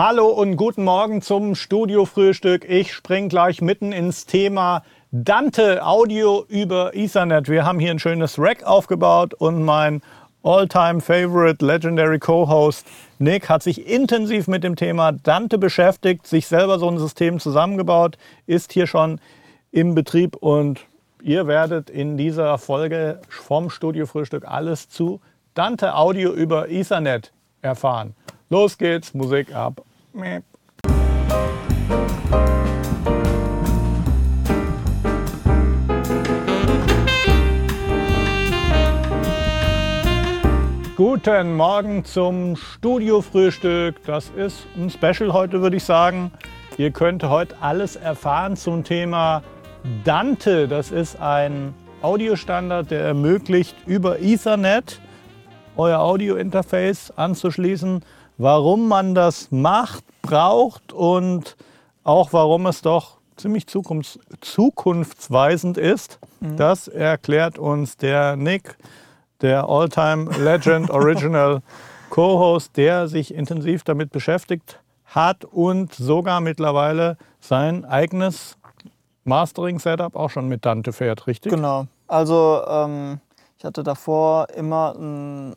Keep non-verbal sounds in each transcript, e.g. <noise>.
Hallo und guten Morgen zum Studio-Frühstück. Ich spring gleich mitten ins Thema Dante Audio über Ethernet. Wir haben hier ein schönes Rack aufgebaut und mein All-Time Favorite Legendary Co-Host Nick hat sich intensiv mit dem Thema Dante beschäftigt, sich selber so ein System zusammengebaut, ist hier schon im Betrieb und ihr werdet in dieser Folge vom Studio Frühstück alles zu Dante Audio über Ethernet erfahren. Los geht's, Musik ab. Guten Morgen zum Studio-Frühstück. Das ist ein Special heute, würde ich sagen. Ihr könnt heute alles erfahren zum Thema Dante. Das ist ein Audiostandard, der ermöglicht, über Ethernet euer Audio-Interface anzuschließen. Warum man das macht, braucht und auch warum es doch ziemlich zukunfts zukunftsweisend ist, mhm. das erklärt uns der Nick der All-Time Legend <laughs> Original Co-Host, der sich intensiv damit beschäftigt hat und sogar mittlerweile sein eigenes Mastering-Setup auch schon mit Dante fährt, richtig? Genau. Also ähm, ich hatte davor immer ein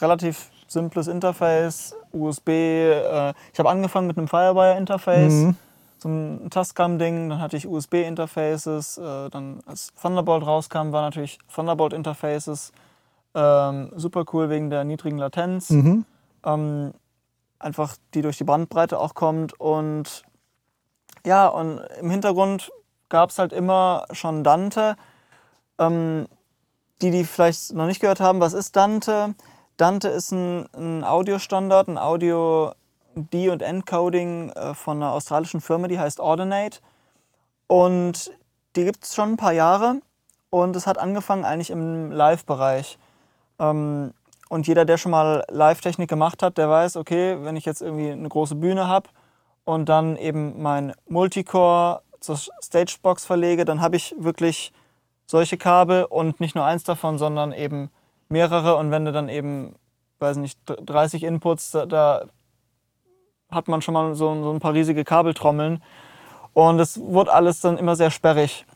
relativ simples Interface, USB. Äh, ich habe angefangen mit einem Firewire-Interface, mhm. so ein Tascam-Ding. Dann hatte ich USB-Interfaces. Äh, dann als Thunderbolt rauskam, war natürlich Thunderbolt-Interfaces. Ähm, super cool wegen der niedrigen Latenz. Mhm. Ähm, einfach die durch die Bandbreite auch kommt. Und ja, und im Hintergrund gab es halt immer schon Dante. Ähm, die, die vielleicht noch nicht gehört haben, was ist Dante? Dante ist ein, ein Audiostandard, ein Audio D- und Encoding äh, von einer australischen Firma, die heißt Ordinate. Und die gibt es schon ein paar Jahre und es hat angefangen eigentlich im Live-Bereich. Ähm, und jeder, der schon mal Live-Technik gemacht hat, der weiß, okay, wenn ich jetzt irgendwie eine große Bühne habe und dann eben mein Multicore zur Stagebox verlege, dann habe ich wirklich solche Kabel und nicht nur eins davon, sondern eben mehrere. Und wenn du dann eben, weiß nicht, 30 Inputs, da, da hat man schon mal so, so ein paar riesige Kabeltrommeln. Und es wurde alles dann immer sehr sperrig.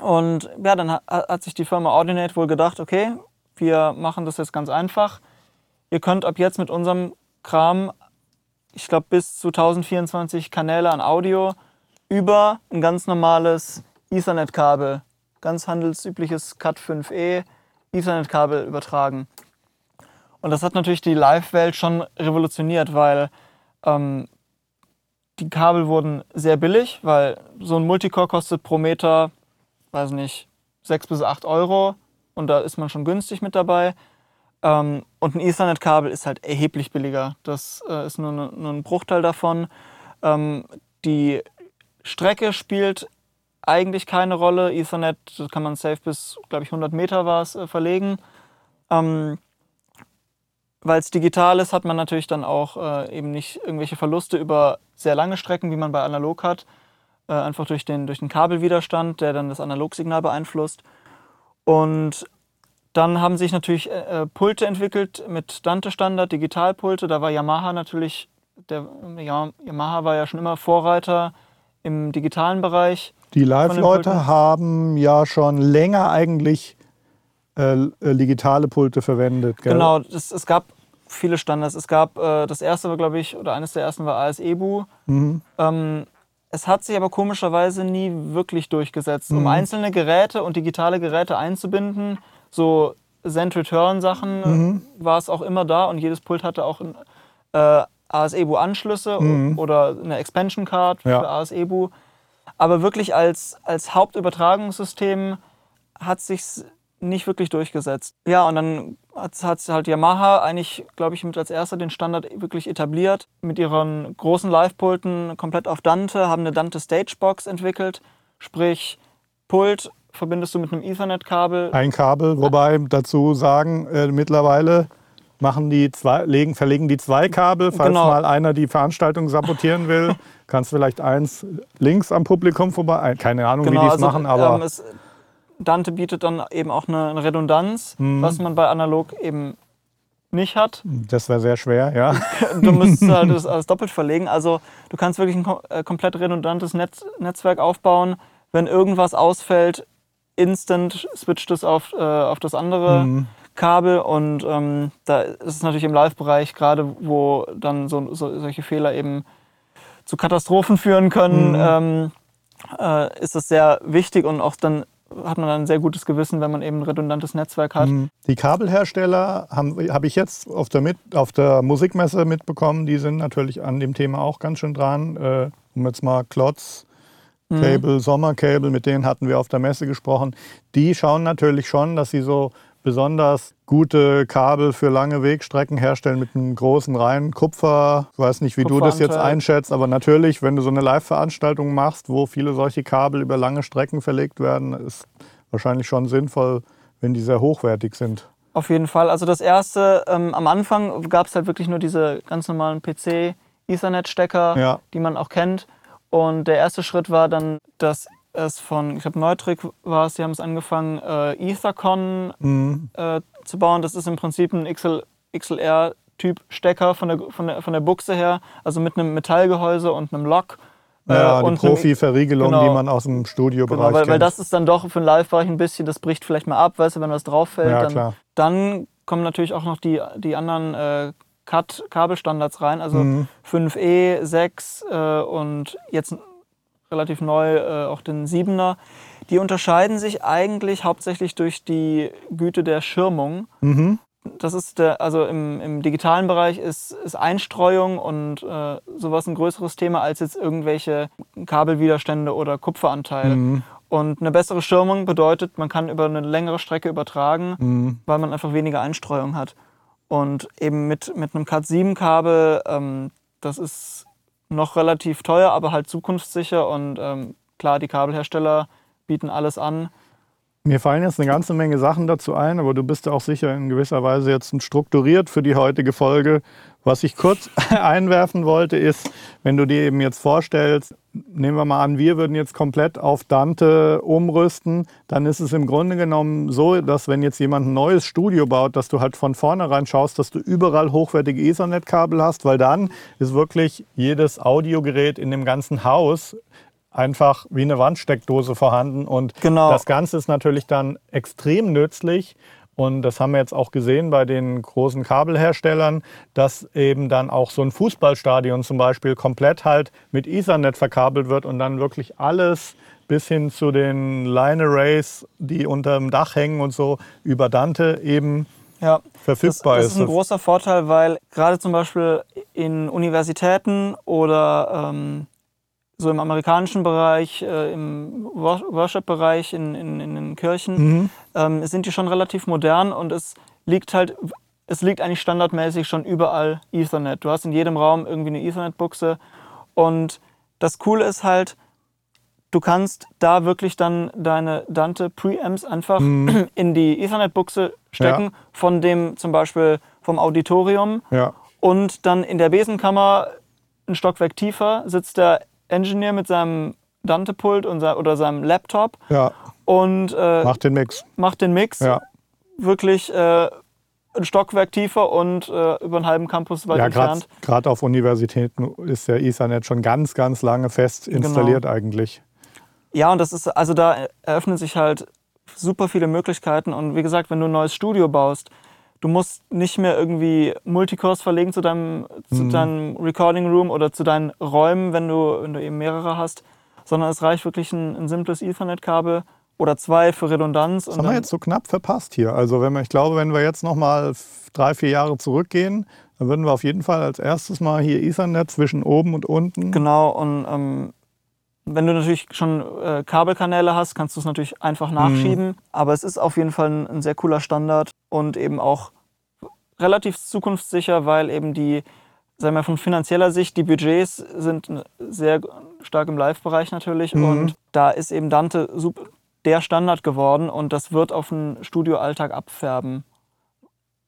Und ja, dann hat, hat sich die Firma Ordinate wohl gedacht, okay, wir machen das jetzt ganz einfach. Ihr könnt ab jetzt mit unserem Kram, ich glaube bis zu 1024 Kanäle an Audio über ein ganz normales Ethernet-Kabel, ganz handelsübliches Cat 5e Ethernet-Kabel übertragen. Und das hat natürlich die Live-Welt schon revolutioniert, weil ähm, die Kabel wurden sehr billig, weil so ein Multicore kostet pro Meter, weiß nicht, 6 bis 8 Euro und da ist man schon günstig mit dabei. Ähm, und ein Ethernet-Kabel ist halt erheblich billiger. Das äh, ist nur, ne, nur, ein Bruchteil davon. Ähm, die Strecke spielt eigentlich keine Rolle. Ethernet kann man safe bis, glaube ich, 100 Meter war es, äh, verlegen. Ähm, Weil es digital ist, hat man natürlich dann auch äh, eben nicht irgendwelche Verluste über sehr lange Strecken, wie man bei analog hat. Äh, einfach durch den, durch den Kabelwiderstand, der dann das Analogsignal beeinflusst. Und dann haben sich natürlich äh, äh, Pulte entwickelt mit Dante-Standard, Digitalpulte. Da war Yamaha natürlich, der, ja, Yamaha war ja schon immer Vorreiter im digitalen Bereich. Die Live-Leute haben ja schon länger eigentlich äh, äh, digitale Pulte verwendet. Gell? Genau, das, es gab viele Standards. Es gab, äh, das erste war, glaube ich, oder eines der ersten war ASEBU. Mhm. Ähm, es hat sich aber komischerweise nie wirklich durchgesetzt. Mhm. Um einzelne Geräte und digitale Geräte einzubinden, so Send-Return-Sachen, mhm. war es auch immer da und jedes Pult hatte auch äh, ASEBU-Anschlüsse mhm. oder eine Expansion-Card ja. für ASEBU. Aber wirklich als, als Hauptübertragungssystem hat sich nicht wirklich durchgesetzt. Ja, und dann hat, halt Yamaha eigentlich, glaube ich, mit als erster den Standard wirklich etabliert. Mit ihren großen Live-Pulten komplett auf Dante, haben eine Dante Stagebox entwickelt. Sprich, Pult verbindest du mit einem Ethernet-Kabel. Ein Kabel, wobei dazu sagen, äh, mittlerweile machen die zwei, legen, verlegen die zwei Kabel, falls genau. mal einer die Veranstaltung sabotieren will. <laughs> Kannst vielleicht eins links am Publikum vorbei. Keine Ahnung, genau, wie die es also, machen, aber. Ähm, es, Dante bietet dann eben auch eine Redundanz, mhm. was man bei analog eben nicht hat. Das wäre sehr schwer, ja. <laughs> du müsstest halt <laughs> das alles doppelt verlegen. Also du kannst wirklich ein äh, komplett redundantes Netz, Netzwerk aufbauen. Wenn irgendwas ausfällt, instant switcht es auf, äh, auf das andere mhm. Kabel und ähm, da ist es natürlich im Live-Bereich gerade, wo dann so, so, solche Fehler eben zu Katastrophen führen können, mhm. ähm, äh, ist es sehr wichtig und auch dann hat man ein sehr gutes Gewissen, wenn man eben ein redundantes Netzwerk hat. Mhm. Die Kabelhersteller habe hab ich jetzt auf der, mit, auf der Musikmesse mitbekommen, die sind natürlich an dem Thema auch ganz schön dran. Äh, um jetzt mal Klotz, mhm. Cable, mhm. Sommercable, mit denen hatten wir auf der Messe gesprochen. Die schauen natürlich schon, dass sie so besonders gute Kabel für lange Wegstrecken herstellen mit einem großen reinen Kupfer. Ich weiß nicht, wie du das jetzt einschätzt, aber natürlich, wenn du so eine Live-Veranstaltung machst, wo viele solche Kabel über lange Strecken verlegt werden, ist wahrscheinlich schon sinnvoll, wenn die sehr hochwertig sind. Auf jeden Fall. Also das erste, ähm, am Anfang gab es halt wirklich nur diese ganz normalen PC Ethernet-Stecker, ja. die man auch kennt. Und der erste Schritt war dann, dass es von, ich glaube, Neutrick war es, die haben es angefangen, äh, Ethercon mhm. äh, zu bauen. Das ist im Prinzip ein XL, XLR-Typ Stecker von der, von, der, von der Buchse her, also mit einem Metallgehäuse und einem Lock. Ja, äh, die Profi-Verriegelung, genau, die man aus dem Studiobereich genau, weil, kennt. Weil das ist dann doch für den Live-Bereich ein bisschen, das bricht vielleicht mal ab, weißt du, wenn was drauf fällt. Ja, dann, klar. dann kommen natürlich auch noch die, die anderen äh, CAT-Kabelstandards rein, also mhm. 5E, 6 äh, und jetzt relativ neu äh, auch den 7er. Die unterscheiden sich eigentlich hauptsächlich durch die Güte der Schirmung. Mhm. Das ist der, also im, im digitalen Bereich ist, ist Einstreuung und äh, sowas ein größeres Thema als jetzt irgendwelche Kabelwiderstände oder Kupferanteile. Mhm. Und eine bessere Schirmung bedeutet, man kann über eine längere Strecke übertragen, mhm. weil man einfach weniger Einstreuung hat. Und eben mit, mit einem Cat7-Kabel, ähm, das ist noch relativ teuer, aber halt zukunftssicher und ähm, klar, die Kabelhersteller bieten alles an. Mir fallen jetzt eine ganze Menge Sachen dazu ein, aber du bist ja auch sicher in gewisser Weise jetzt strukturiert für die heutige Folge. Was ich kurz <laughs> einwerfen wollte, ist, wenn du dir eben jetzt vorstellst, nehmen wir mal an, wir würden jetzt komplett auf Dante umrüsten, dann ist es im Grunde genommen so, dass wenn jetzt jemand ein neues Studio baut, dass du halt von vornherein schaust, dass du überall hochwertige Ethernet-Kabel hast, weil dann ist wirklich jedes Audiogerät in dem ganzen Haus einfach wie eine Wandsteckdose vorhanden. Und genau. das Ganze ist natürlich dann extrem nützlich. Und das haben wir jetzt auch gesehen bei den großen Kabelherstellern, dass eben dann auch so ein Fußballstadion zum Beispiel komplett halt mit Ethernet verkabelt wird und dann wirklich alles bis hin zu den Line Arrays, die unter dem Dach hängen und so, über Dante eben ja, verfügbar das, das ist. Das ist ein großer Vorteil, weil gerade zum Beispiel in Universitäten oder ähm, so im amerikanischen Bereich, äh, im Worship-Bereich, in, in, in, den Kirchen, mhm. ähm, sind die schon relativ modern und es liegt halt, es liegt eigentlich standardmäßig schon überall Ethernet. Du hast in jedem Raum irgendwie eine Ethernet-Buchse und das Coole ist halt, du kannst da wirklich dann deine Dante Preamps einfach mhm. <clears throat> in die Ethernet-Buchse stecken, ja. von dem zum Beispiel vom Auditorium ja. und dann in der Besenkammer ein Stockwerk tiefer sitzt der Engineer mit seinem Dante-Pult oder seinem Laptop ja. und äh, macht den Mix. Macht den Mix. Ja. Wirklich äh, ein Stockwerk tiefer und äh, über einen halben Campus weit ja, entfernt. Gerade auf Universitäten ist der Ethernet schon ganz, ganz lange fest genau. installiert genau. eigentlich. Ja, und das ist, also da eröffnen sich halt super viele Möglichkeiten. Und wie gesagt, wenn du ein neues Studio baust, du musst nicht mehr irgendwie Multicores verlegen zu deinem, mhm. zu deinem Recording Room oder zu deinen Räumen, wenn du, wenn du eben mehrere hast, sondern es reicht wirklich ein, ein simples Ethernet-Kabel oder zwei für Redundanz. Das haben wir jetzt so knapp verpasst hier. Also wenn wir, ich glaube, wenn wir jetzt noch mal drei, vier Jahre zurückgehen, dann würden wir auf jeden Fall als erstes mal hier Ethernet zwischen oben und unten. Genau, und ähm, wenn du natürlich schon äh, Kabelkanäle hast, kannst du es natürlich einfach nachschieben. Mhm. Aber es ist auf jeden Fall ein, ein, sehr cooler Standard und eben auch relativ zukunftssicher, weil eben die, sagen wir von finanzieller Sicht, die Budgets sind sehr stark im Live-Bereich natürlich. Mhm. Und da ist eben Dante der Standard geworden und das wird auf den Studioalltag abfärben.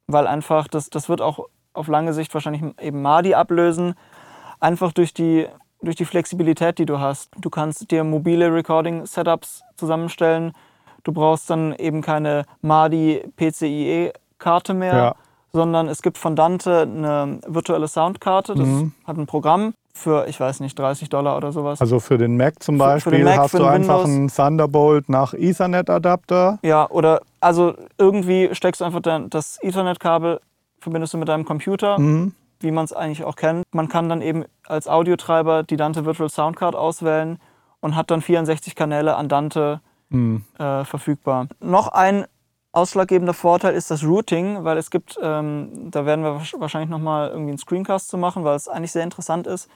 Weil einfach, das, das wird auch auf lange Sicht wahrscheinlich eben Madi ablösen. Einfach durch die durch die Flexibilität, die du hast. Du kannst dir mobile Recording-Setups zusammenstellen. Du brauchst dann eben keine MADI PCIe-Karte mehr, ja. Sondern es gibt von Dante eine virtuelle Soundkarte. Das Mhm. hat ein Programm für, ich weiß nicht, 30 Dollar oder sowas. Also für den Mac zum Für- für Beispiel den Mac, hast für du einfach einen Thunderbolt nach Ethernet-Adapter. Ja, oder also irgendwie steckst du einfach das Ethernet-Kabel, verbindest du mit deinem Computer, Mhm. wie man es eigentlich auch kennt. Man kann dann eben als Audiotreiber die Dante Virtual Soundcard auswählen und hat dann 64 Kanäle an Dante Mhm. äh, verfügbar. Noch ein ausschlaggebender Vorteil ist das Routing, weil es gibt, ähm, da werden wir wahrsch- wahrscheinlich nochmal irgendwie einen Screencast zu machen, weil es eigentlich sehr interessant ist.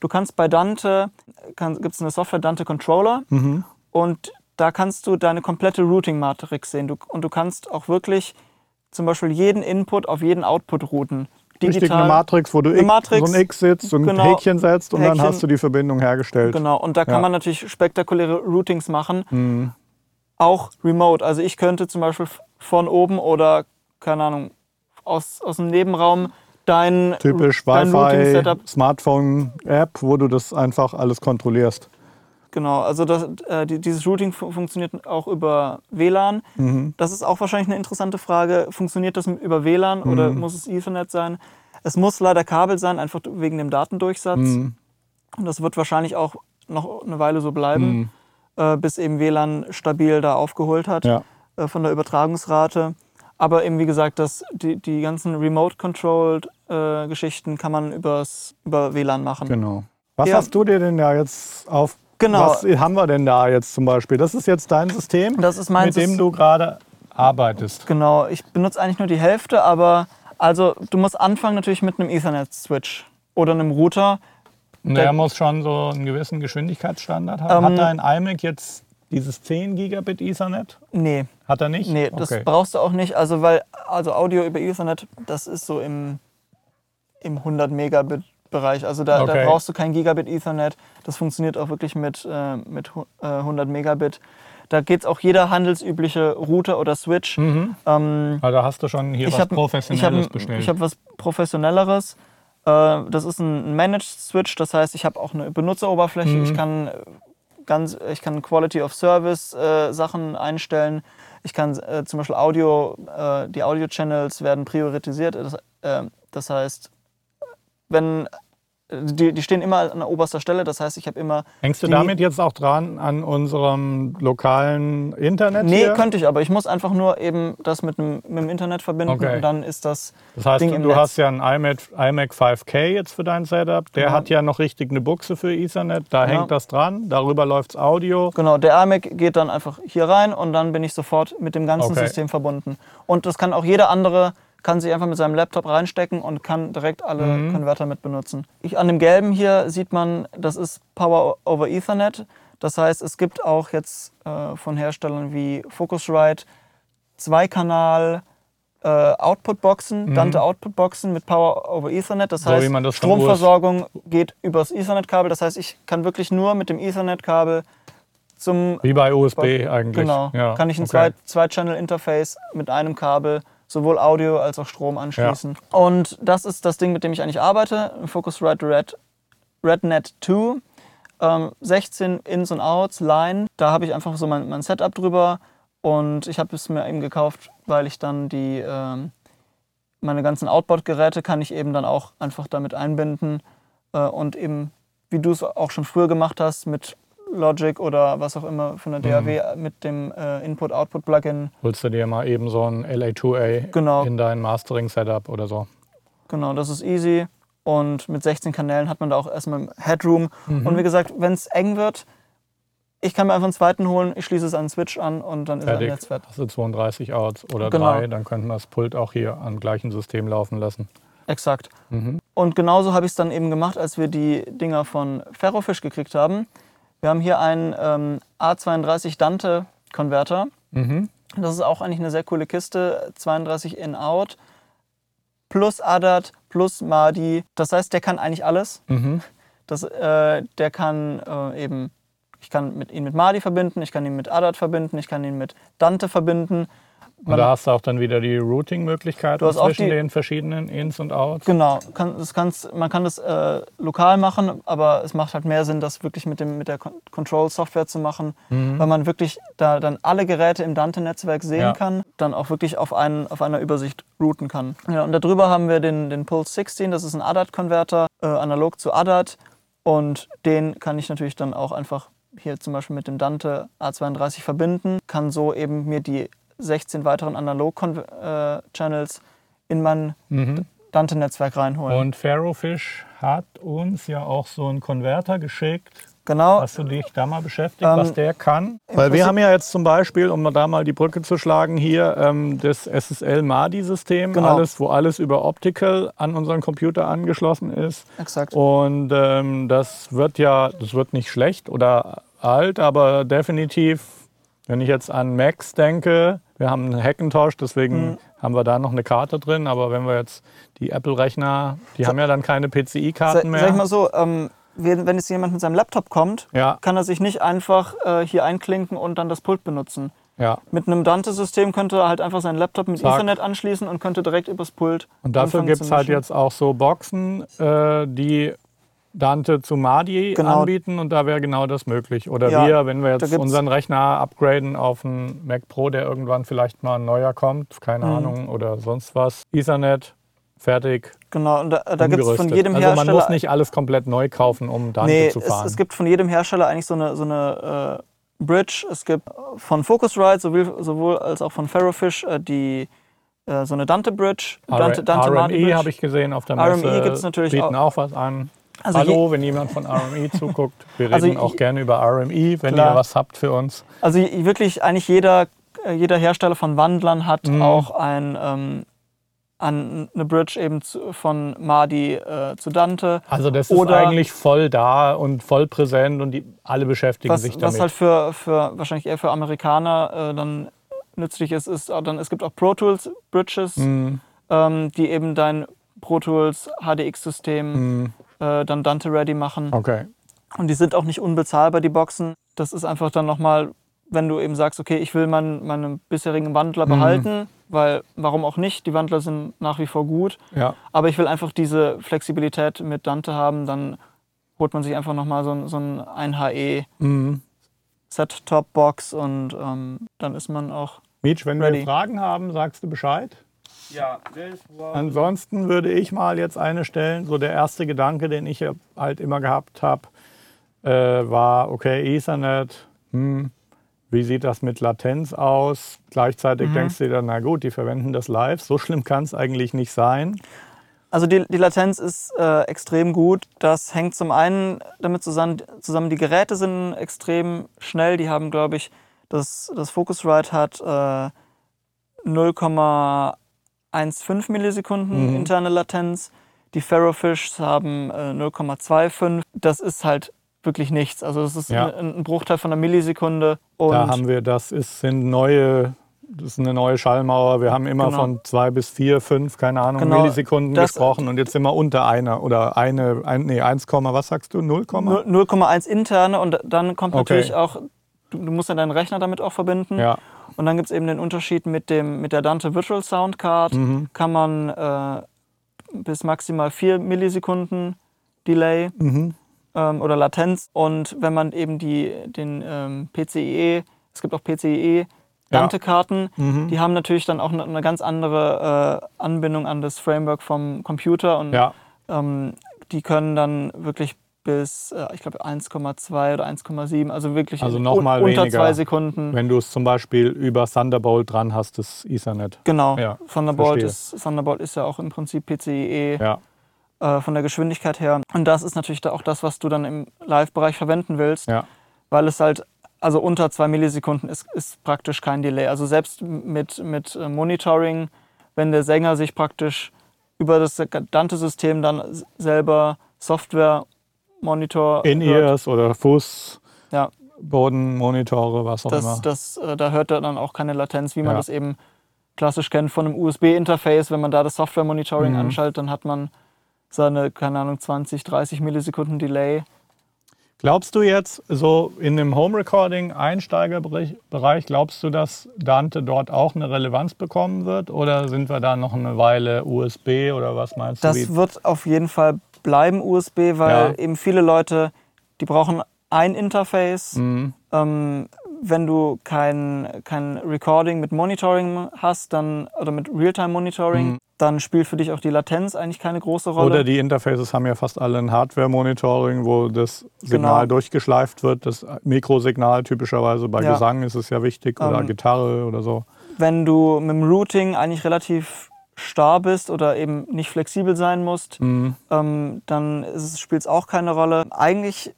Du kannst bei Dante, gibt es eine Software Dante Controller Mhm. und da kannst du deine komplette Routing-Matrix sehen. Du, und du kannst auch wirklich zum Beispiel jeden Input auf jeden Output routen. Richtig eine Matrix, wo du X, Matrix, so ein X sitzt und genau, ein Häkchen setzt und dann Häkchen. hast du die Verbindung hergestellt. Genau, und da kann Ja. man natürlich spektakuläre Routings machen, Mhm. Auch remote. Also ich könnte zum Beispiel von oben oder, keine Ahnung, aus, aus dem Nebenraum dein, Typisch dein Wi-Fi, Routing-Setup Smartphone-App, wo du das einfach alles kontrollierst. Genau, also das, äh, die, dieses Routing fu funktioniert auch über WLAN. Mhm. Das ist auch wahrscheinlich eine interessante Frage. Funktioniert das über WLAN oder Mhm. muss es Ethernet sein? Es muss leider Kabel sein, einfach wegen dem Datendurchsatz. Mhm. Und das wird wahrscheinlich auch noch eine Weile so bleiben, Mhm. Äh, bis eben WLAN stabil da aufgeholt hat Ja. äh, von der Übertragungsrate. Aber eben wie gesagt, das, die, die ganzen Remote-Controlled äh, kann man übers, über WLAN machen. Genau. Was Ja. hast du dir denn da jetzt auf? Genau. Was haben wir denn da jetzt zum Beispiel? Das ist jetzt dein System, Das ist mein mit dem du gerade arbeitest. Genau, ich benutze eigentlich nur die Hälfte, aber also du musst anfangen natürlich mit einem Ethernet-Switch oder einem Router. Der Der- muss schon so einen gewissen Geschwindigkeitsstandard haben. Ähm, Hat dein iMac jetzt dieses 10 Gigabit Ethernet? Nee, Hat er nicht? nee, das okay. brauchst du auch nicht. Also weil also Audio über Ethernet, das ist so im, im 100 Megabit Bereich. Also da, Okay. da brauchst du kein Gigabit Ethernet. Das funktioniert auch wirklich mit, äh, mit hu- äh, 100 Megabit. Da geht auch jeder handelsübliche Router oder Switch. Mhm. Ähm, Also da hast du schon hier ich was habe Professionelles ich hab, bestellt. Ich habe was Professionelleres. Äh, Das ist ein Managed Switch, das heißt, ich habe auch eine Benutzeroberfläche. Mhm. Ich kann äh, ganz, ich kann Quality of Service äh, Sachen einstellen. Ich kann äh, zum Beispiel Audio, äh, die Audio-Channels werden priorisiert. Das, äh, das heißt, wenn die, die stehen immer an oberster Stelle, das heißt, ich habe immer. Hängst du damit jetzt auch dran an unserem lokalen Internet Nee, hier? könnte ich, aber ich muss einfach nur eben das mit dem, mit dem Internet verbinden Okay. und dann ist das. Das heißt, Ding du, du hast ja einen iMac, iMac 5K jetzt für dein Setup. Der Genau. hat ja noch richtig eine Buchse für Ethernet. Da Ja. hängt das dran. Darüber läuft's Audio. Genau, der iMac geht dann einfach hier rein und dann bin ich sofort mit dem ganzen Okay. System verbunden. Und das kann auch jeder andere, kann sich einfach mit seinem Laptop reinstecken und kann direkt alle Mhm. Konverter mit benutzen. Ich, an dem gelben hier sieht man, das ist Power over Ethernet. Das heißt, es gibt auch jetzt äh, von Herstellern wie Focusrite Zweikanal äh, Output-Boxen, Dante Output-Boxen mit Power over Ethernet. Das Mhm. So heißt, das Stromversorgung geht übers Ethernet-Kabel. Das heißt, ich kann wirklich nur mit dem Ethernet-Kabel zum Wie bei USB eigentlich. Genau. Ja, Kann ich ein okay. Zwei- Zwei-Channel-Interface mit einem Kabel sowohl Audio als auch Strom anschließen. Und das ist das Ding, mit dem ich eigentlich arbeite. Focusrite Red, RedNet 2. Ähm, 16 Ins und Outs, Line. Da habe ich einfach so mein, mein Setup drüber. Und ich habe es mir eben gekauft, weil ich dann die ähm, meine ganzen Outboard-Geräte kann ich eben dann auch einfach damit einbinden äh, und eben, wie du es auch schon früher gemacht hast, mit Logic oder was auch immer für eine DAW mit dem äh, Input-Output-Plugin. Holst du dir mal eben so ein LA2A Genau. in dein Mastering-Setup oder so. Genau, das ist easy. Und mit 16 Kanälen hat man da auch erstmal Headroom. Mhm. Und wie gesagt, wenn es eng wird, ich kann mir einfach einen zweiten holen, ich schließe es an den Switch an und dann ist er Fertig. Netzwerk. Hast du 32 Outs oder Genau. drei, dann könnten wir das Pult auch hier am gleichen System laufen lassen. Exakt. Mhm. Und genauso habe ich es dann eben gemacht, als wir die Dinger von Ferrofish gekriegt haben. Wir haben hier einen ähm, A32 Dante Konverter. Mhm. Das ist auch eigentlich eine sehr coole Kiste. 32 in-out plus ADAT plus MADI. Das heißt, der kann eigentlich alles. Mhm. Das, äh, der kann äh, eben, ich kann mit, ihn mit MADI verbinden, ich kann ihn mit ADAT verbinden, ich kann ihn mit Dante verbinden. Und da hast du auch dann wieder die auch zwischen die- den verschiedenen Ins und Outs. Genau, kann, das kannst, man kann das äh, lokal machen, aber es macht halt mehr Sinn, das wirklich mit, dem, mit der Con- Control-Software zu machen, weil man wirklich da dann alle Geräte im Dante-Netzwerk sehen Ja. kann, dann auch wirklich auf, einen, auf einer Übersicht routen kann. Ja, und darüber haben wir den, den Pulse 16, das ist ein ADAT-Konverter, äh, analog zu ADAT und den kann ich natürlich dann auch einfach hier zum Beispiel mit dem Dante A32 verbinden, kann so eben mir die 16 weiteren Analog-Channels in mein Dante-Netzwerk reinholen. Und Ferrofish hat uns ja auch so einen Konverter geschickt. genau, Hast du dich da mal beschäftigt, Ähm, was der kann? Weil wir haben ja jetzt zum Beispiel, um da mal die Brücke zu schlagen, hier ähm, das SSL-MADI-System, Genau. alles, wo alles über Optical an unseren Computer angeschlossen ist. exakt. Und ähm, das wird ja, das wird nicht schlecht oder alt, aber definitiv, wenn ich jetzt an Macs denke, wir haben einen Hackintosh, deswegen Mhm. haben wir da noch eine Karte drin, aber wenn wir jetzt die Apple-Rechner, die haben ja dann keine PCI-Karten mehr. sag ich mal so, ähm, wenn jetzt jemand mit seinem Laptop kommt, ja, kann er sich nicht einfach äh, hier einklinken und dann das Pult benutzen. ja. Mit einem Dante-System könnte er halt einfach seinen Laptop mit Zack. Ethernet anschließen und könnte direkt übers Pult. Und dafür gibt es halt jetzt auch so Boxen, äh, die Dante zu Madi Genau. anbieten und da wäre genau das möglich. Oder Ja, wir, wenn wir jetzt unseren Rechner upgraden auf einen Mac Pro, der irgendwann vielleicht mal ein neuer kommt, keine Mhm. Ahnung, oder sonst was. Ethernet, fertig, Genau, und da, da gibt es von jedem Also Hersteller. man muss nicht alles komplett neu kaufen, um Dante nee, zu es, fahren. es gibt von jedem Hersteller eigentlich so eine, so eine äh, Bridge. Es gibt von Focusrite sowohl, sowohl als auch von Ferrofish äh, die, äh, so eine Dante Bridge. Dante, Dante RME habe ich gesehen auf der RME Messe. gibt's natürlich bieten auch was an. Also Hallo, wenn jemand von RME <laughs> zuguckt. Wir reden Also auch gerne über RME, wenn Klar. ihr was habt für uns. Also wirklich eigentlich jeder, äh, jeder Hersteller von Wandlern hat Mhm. auch ein, ähm, an, eine Bridge eben zu, von Madi äh, zu Dante. Also das Oder- ist eigentlich voll da und voll präsent und die, alle beschäftigen Was, sich damit. was halt für, für wahrscheinlich eher für Amerikaner äh, dann nützlich ist, ist auch dann, es gibt auch Pro Tools Bridges, Mhm. ähm, die eben dein Pro Tools HDX-System Mhm. Äh, dann Dante ready machen. Okay. Und die sind auch nicht unbezahlbar, die Boxen. Das ist einfach dann nochmal, wenn du eben sagst, okay, ich will mein, meine bisherigen Wandler Mhm. behalten, weil warum auch nicht, die Wandler sind nach wie vor gut, Ja. aber ich will einfach diese Flexibilität mit Dante haben, dann holt man sich einfach nochmal so, ein- so ein 1HE Mhm. Set-Top-Box und ähm, dann ist man auch. Mietsch, wenn Ready. wir Fragen haben, sagst du Bescheid. Ja. Ansonsten würde ich mal jetzt eine stellen. So der erste Gedanke, den ich halt immer gehabt habe, äh, war, okay, Ethernet, hm, wie sieht das mit Latenz aus? Gleichzeitig Mhm. denkst du dir dann, na gut, die verwenden das live. So schlimm kann es eigentlich nicht sein. Also die, die Latenz ist äh, extrem gut. Das hängt zum einen damit zusammen, zusammen, die Geräte sind extrem schnell. Die haben, glaube ich, das, das Focusrite hat äh, 0,15 Millisekunden Mhm. interne Latenz. Die Ferrofishs haben äh, 0,25. Das ist halt wirklich nichts. Also das ist Ja. ein, ein Bruchteil von einer Millisekunde. Und da haben wir, das ist, sind neue, das ist eine neue Schallmauer. Wir haben immer Genau. von zwei bis vier, fünf, keine Ahnung, Genau, Millisekunden das- gesprochen und jetzt sind wir unter einer oder eine, ein, nee, 1, was sagst du? 0, Null- 0,1 interne und dann kommt Okay. natürlich auch, du, du musst ja deinen Rechner damit auch verbinden. ja. Und dann gibt es eben den Unterschied mit, dem, mit der Dante Virtual Sound Card. Mhm. Kann man äh, bis maximal 4 Millisekunden Delay Mhm. ähm, oder Latenz. Und wenn man eben die, den ähm, PCIe, es gibt auch PCIe Dante-Karten, Mhm. die haben natürlich dann auch eine, eine ganz andere äh, Anbindung an das Framework vom Computer. Und Ja. ähm, die können dann wirklich bis, äh, ich glaube, 1,2 oder 1,7, also wirklich Also noch mal unter weniger. zwei Sekunden. Wenn du es zum Beispiel über Thunderbolt dran hast, das Ethernet. Genau. Ja, Thunderbolt, ist, Thunderbolt ist ja auch im Prinzip PCIe Ja. äh, von der Geschwindigkeit her. Und das ist natürlich auch das, was du dann im Live-Bereich verwenden willst, Ja. weil es halt, also unter zwei Millisekunden ist, ist praktisch kein Delay. Also selbst mit, mit äh, Monitoring, wenn der Sänger sich praktisch über das Dante-System dann selber Software Monitor In-Ears oder Fuß, Ja. Bodenmonitore, was auch das, immer. das, äh, da hört er dann auch keine Latenz, wie man Ja. das eben klassisch kennt von einem USB-Interface. Wenn man da das Software-Monitoring Mhm. anschaltet, dann hat man seine, keine Ahnung, 20, 30 Millisekunden Delay. Glaubst du jetzt, so in dem Home Recording Einsteigerbereich, glaubst du, dass Dante dort auch eine Relevanz bekommen wird? Oder sind wir da noch eine Weile USB oder was meinst das du? Das wird auf jeden Fall bleiben USB, weil ja. eben viele Leute, die brauchen ein Interface. Mhm. Ähm, wenn du kein, kein Recording mit Monitoring hast, dann oder mit Realtime-Monitoring, mhm. dann spielt für dich auch die Latenz eigentlich keine große Rolle. Oder die Interfaces haben ja fast alle ein Hardware-Monitoring, wo das Signal genau. durchgeschleift wird. Das Mikrosignal typischerweise bei ja. Gesang ist es ja wichtig oder ähm, Gitarre oder so. Wenn du mit dem Routing eigentlich relativ starr bist oder eben nicht flexibel sein musst, mhm. ähm, dann spielt es auch keine Rolle. Eigentlich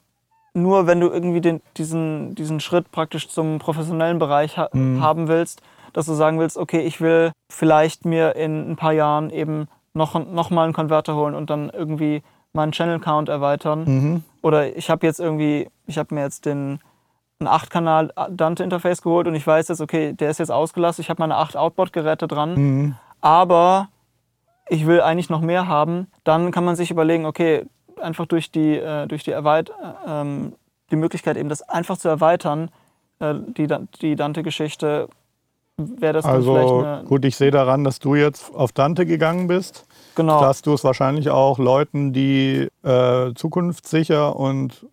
nur wenn du irgendwie den, diesen, diesen Schritt praktisch zum professionellen Bereich ha mhm. haben willst, dass du sagen willst, okay, ich will vielleicht mir in ein paar Jahren eben noch, noch mal einen Konverter holen und dann irgendwie meinen Channel Count erweitern. Mhm. Oder ich habe jetzt irgendwie, ich habe mir jetzt den ein 8-Kanal Dante Interface geholt und ich weiß jetzt, okay, der ist jetzt ausgelassen, ich habe meine 8 Outboard-Geräte dran, mhm. Aber ich will eigentlich noch mehr haben, dann kann man sich überlegen, okay, einfach durch die, äh, durch die, Erweit ähm, die Möglichkeit, eben das einfach zu erweitern, äh, die, die Dante-Geschichte, wäre das also, vielleicht eine gut, ich sehe daran, dass du jetzt auf Dante gegangen bist. Genau. Dass du es wahrscheinlich auch Leuten, die äh, zukunftssicher und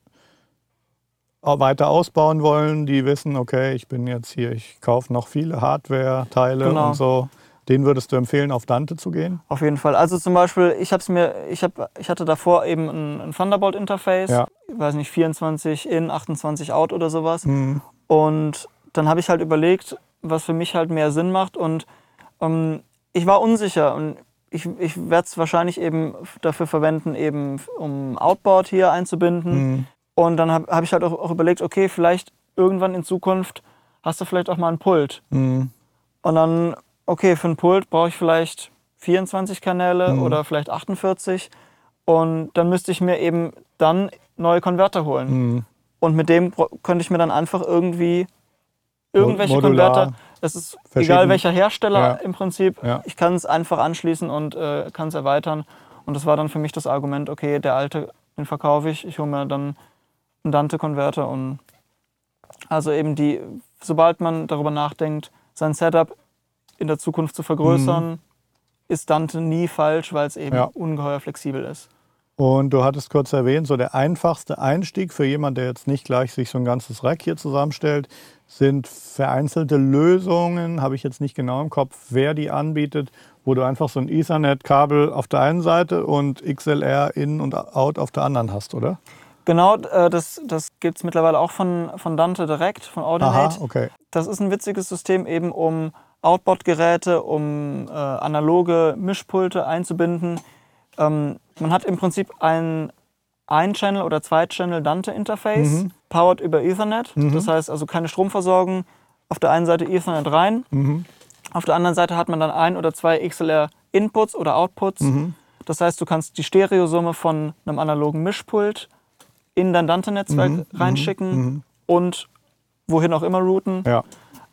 weiter ausbauen wollen, die wissen, okay, ich bin jetzt hier, ich kaufe noch viele Hardware-Teile genau. und so. Den würdest du empfehlen, auf Dante zu gehen? Auf jeden Fall. Also zum Beispiel, ich habe mir, ich habe, ich hatte davor eben ein, ein Thunderbolt-Interface, ja. ich weiß nicht, 24 in, 28 out oder sowas. Mhm. Und dann habe ich halt überlegt, was für mich halt mehr Sinn macht. Und ähm, ich war unsicher und ich, ich werde es wahrscheinlich eben dafür verwenden, eben um Outboard hier einzubinden. Mhm. Und dann habe hab ich halt auch, auch, überlegt, okay, vielleicht irgendwann in Zukunft hast du vielleicht auch mal einen Pult. Mhm. Und dann okay, für ein Pult brauche ich vielleicht 24 Kanäle mhm. oder vielleicht 48 und dann müsste ich mir eben dann neue Konverter holen. Mhm. Und mit dem könnte ich mir dann einfach irgendwie irgendwelche Modular, Konverter, es ist egal welcher Hersteller ja. im Prinzip, ja. ich kann es einfach anschließen und äh, kann es erweitern. Und das war dann für mich das Argument, okay, der alte, den verkaufe ich, ich hole mir dann einen Dante-Konverter und also eben die, sobald man darüber nachdenkt, sein Setup in der Zukunft zu vergrößern, mhm. ist Dante nie falsch, weil es eben ja. ungeheuer flexibel ist. Und du hattest kurz erwähnt, so der einfachste Einstieg für jemanden, der jetzt nicht gleich sich so ein ganzes Rack hier zusammenstellt, sind vereinzelte Lösungen, habe ich jetzt nicht genau im Kopf, wer die anbietet, wo du einfach so ein Ethernet-Kabel auf der einen Seite und XLR in und out auf der anderen hast, oder? Genau, äh, das, das gibt es mittlerweile auch von, von Dante direkt, von Audinate. Aha, okay. Das ist ein witziges System eben, um Outboard-Geräte, um äh, analoge Mischpulte einzubinden. Ähm, man hat im Prinzip ein Ein-Channel- oder Zwei-Channel Dante-Interface, mhm. powered über Ethernet. Mhm. Das heißt also keine Stromversorgung. Auf der einen Seite Ethernet rein. Mhm. Auf der anderen Seite hat man dann ein oder zwei XLR-Inputs oder Outputs. Mhm. Das heißt, du kannst die Stereosumme von einem analogen Mischpult in dein Dante-Netzwerk mhm. reinschicken mhm. und wohin auch immer routen. Ja.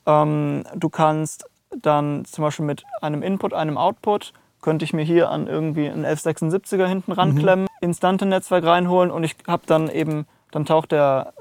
Ähm, du kannst dann zum Beispiel mit einem Input, einem Output, könnte ich mir hier an irgendwie einen 1176er hinten ranklemmen, mhm. ins Dante-Netzwerk reinholen und ich habe dann eben, dann taucht der,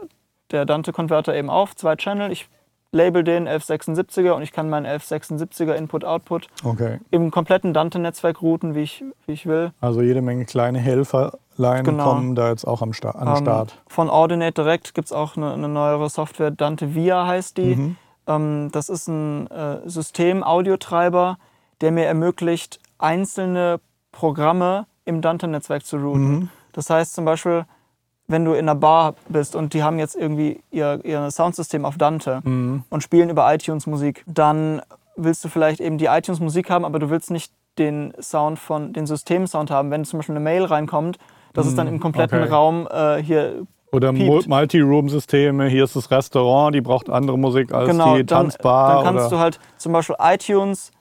der Dante-Konverter eben auf, zwei Channel, ich label den 1176er und ich kann meinen 1176er Input-Output okay. im kompletten Dante-Netzwerk routen, wie ich, wie ich will. Also jede Menge kleine Helferlein genau. kommen da jetzt auch am Sta an den ähm, Start. Von Ordinate direkt gibt es auch eine, eine, neuere Software, Dante Via heißt die. Mhm. Ähm, das ist ein äh, System-Audiotreiber, der mir ermöglicht, einzelne Programme im Dante-Netzwerk zu routen. Mhm. Das heißt zum Beispiel, wenn du in einer Bar bist und die haben jetzt irgendwie ihr, ihr Soundsystem auf Dante mhm. und spielen über iTunes Musik, dann willst du vielleicht eben die iTunes Musik haben, aber du willst nicht den Sound von den Systemsound haben. Wenn zum Beispiel eine Mail reinkommt, dass mhm. es dann im kompletten okay. Raum äh, hier oder Multi-Room-Systeme, hier ist das Restaurant, die braucht andere Musik als genau, die Tanzbar. Dann, dann kannst oder? du halt zum Beispiel iTunes,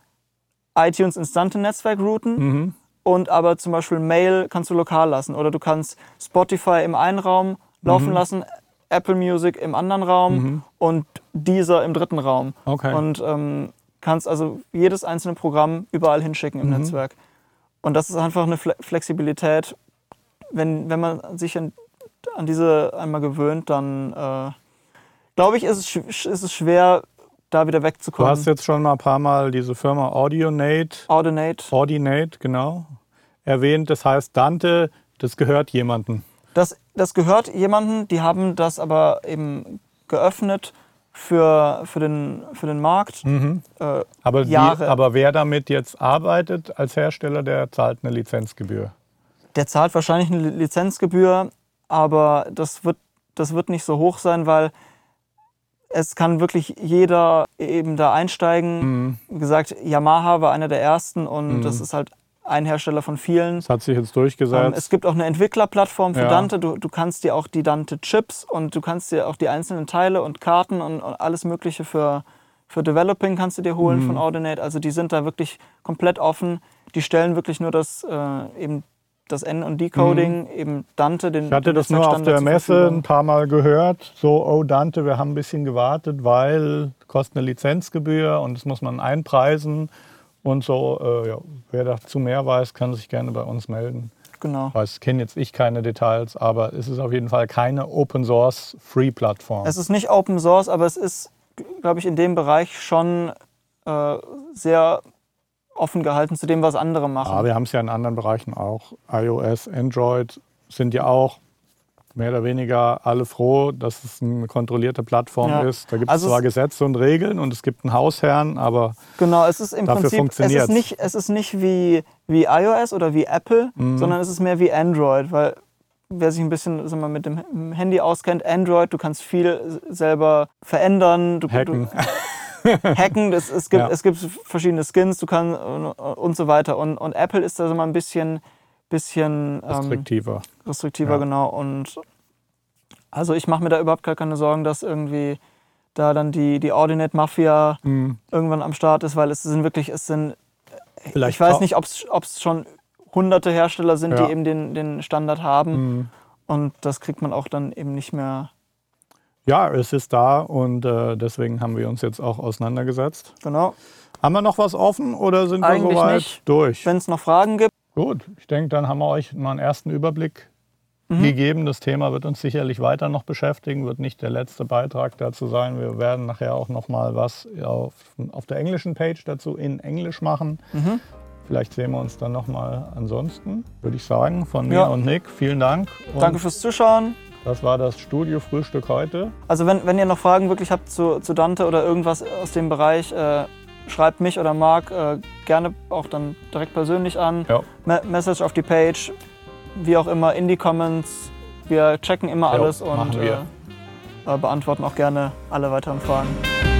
iTunes Instante Netzwerk routen mhm. und aber zum Beispiel Mail kannst du lokal lassen. Oder du kannst Spotify im einen Raum laufen mhm. lassen, Apple Music im anderen Raum mhm. und dieser im dritten Raum. Okay. Und ähm, kannst also jedes einzelne Programm überall hinschicken im mhm. Netzwerk. Und das ist einfach eine Flexibilität, wenn, wenn man sich an diese einmal gewöhnt, dann äh, glaube ich, ist es, ist es schwer, da wieder Du wegzukommen. hast jetzt schon mal ein paar Mal diese Firma Audionate, Ordinate. Audinate, genau, erwähnt. Das heißt, Dante, das gehört jemandem. Das, das gehört jemandem, die haben das aber eben geöffnet für, für, den, für den Markt. Mhm. Äh, Aber, Jahre. aber wer damit jetzt arbeitet als Hersteller, der zahlt eine Lizenzgebühr. der zahlt wahrscheinlich eine Lizenzgebühr, aber das wird, das wird nicht so hoch sein, weil es kann wirklich jeder eben da einsteigen. Mhm. Wie gesagt, Yamaha war einer der ersten und das ist halt ein Hersteller von vielen. Das hat sich jetzt Ähm, durchgesetzt. es gibt auch eine Entwicklerplattform für Ja. Dante. Du, du kannst dir auch die Dante-Chips und du kannst dir auch die einzelnen Teile und Karten und, und alles Mögliche für, für Developing kannst du dir holen Mhm. von Audinate. Also die sind da wirklich komplett offen. Die stellen wirklich nur das, äh, eben das N- und Decoding, eben Dante, den Mhm. ich hatte das nur auf der Messe ein paar Mal gehört. So, oh Dante, wir haben ein bisschen gewartet, weil kostet eine Lizenzgebühr und das muss man einpreisen. Und so, äh, ja, wer dazu mehr weiß, kann sich gerne bei uns melden. Genau. Weiß, kenne jetzt ich keine Details, aber es ist auf jeden Fall keine Open Source Free Plattform. Es ist nicht Open Source, aber es ist, glaube ich, in dem Bereich schon äh, sehr offen gehalten zu dem, was andere machen. Ja, wir haben es ja in anderen Bereichen auch. iOS, Android sind ja auch mehr oder weniger alle froh, dass es eine kontrollierte Plattform Ja. ist. Da gibt es Also es- zwar Gesetze und Regeln und es gibt einen Hausherrn, aber Genau, es ist im Dafür Prinzip, es funktioniert's. ist nicht, es ist nicht wie, wie iOS oder wie Apple, Mhm. sondern es ist mehr wie Android, weil wer sich ein bisschen sag mal, mit dem Handy auskennt, Android, du kannst viel selber verändern, du, hacken. Du, <laughs> <laughs> hacken, es, es, gibt, Ja. es gibt verschiedene Skins, du kannst und, und so weiter. Und, und Apple ist da sag mal, ein bisschen, bisschen ähm, restriktiver. restriktiver, Ja. genau. Und also ich mache mir da überhaupt gar keine Sorgen, dass irgendwie da dann die, die Ordinate-Mafia Mhm. irgendwann am Start ist, weil es sind wirklich, es sind, Vielleicht ich weiß nicht, ob es schon hunderte Hersteller sind, Ja. die eben den, den Standard haben. Mhm. Und das kriegt man auch dann eben nicht mehr Ja, es ist da und äh, deswegen haben wir uns jetzt auch auseinandergesetzt. genau. Haben wir noch was offen oder sind Eigentlich wir soweit nicht. durch? Wenn es noch Fragen gibt, Gut, ich denke, dann haben wir euch mal einen ersten Überblick Mhm. gegeben. Das Thema wird uns sicherlich weiter noch beschäftigen, wird nicht der letzte Beitrag dazu sein. Wir werden nachher auch noch mal was auf, auf der englischen Page dazu in Englisch machen. Mhm. Vielleicht sehen wir uns dann noch mal. Ansonsten würde ich sagen, von mir Ja. und Nick, vielen Dank. Danke fürs Zuschauen. Das war das Studio-Frühstück heute. Also wenn, wenn ihr noch Fragen wirklich habt zu, zu Dante oder irgendwas aus dem Bereich, äh, schreibt mich oder Marc äh, gerne auch dann direkt persönlich an. Ja. Me Message auf die Page, wie auch immer, in die Comments. Wir checken immer alles machen und wir. äh, äh, beantworten auch gerne alle weiteren Fragen.